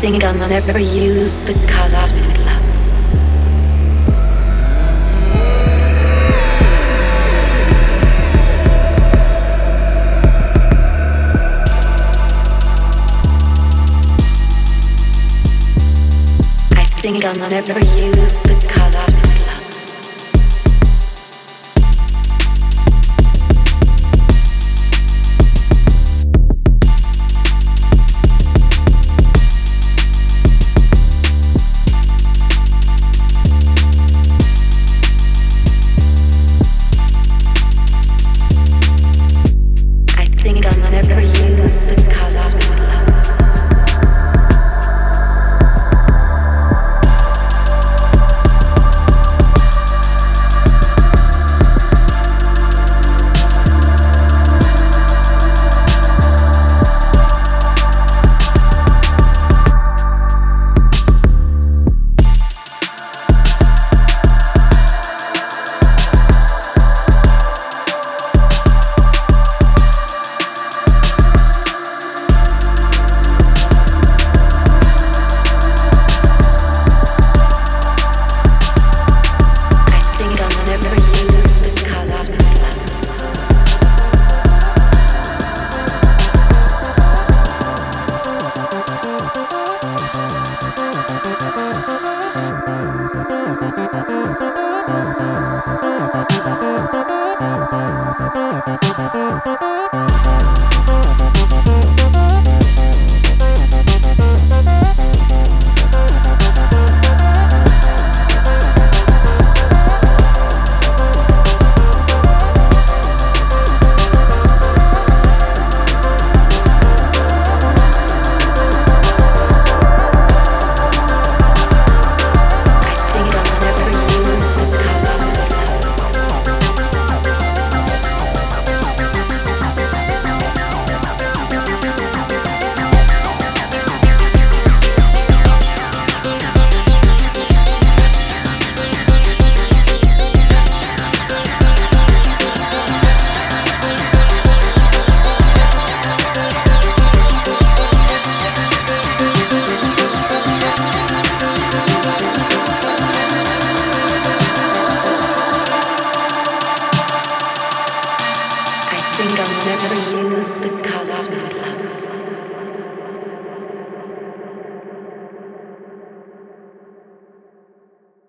think I'll never use the cosmic love. I think I'll never use think I'll never use the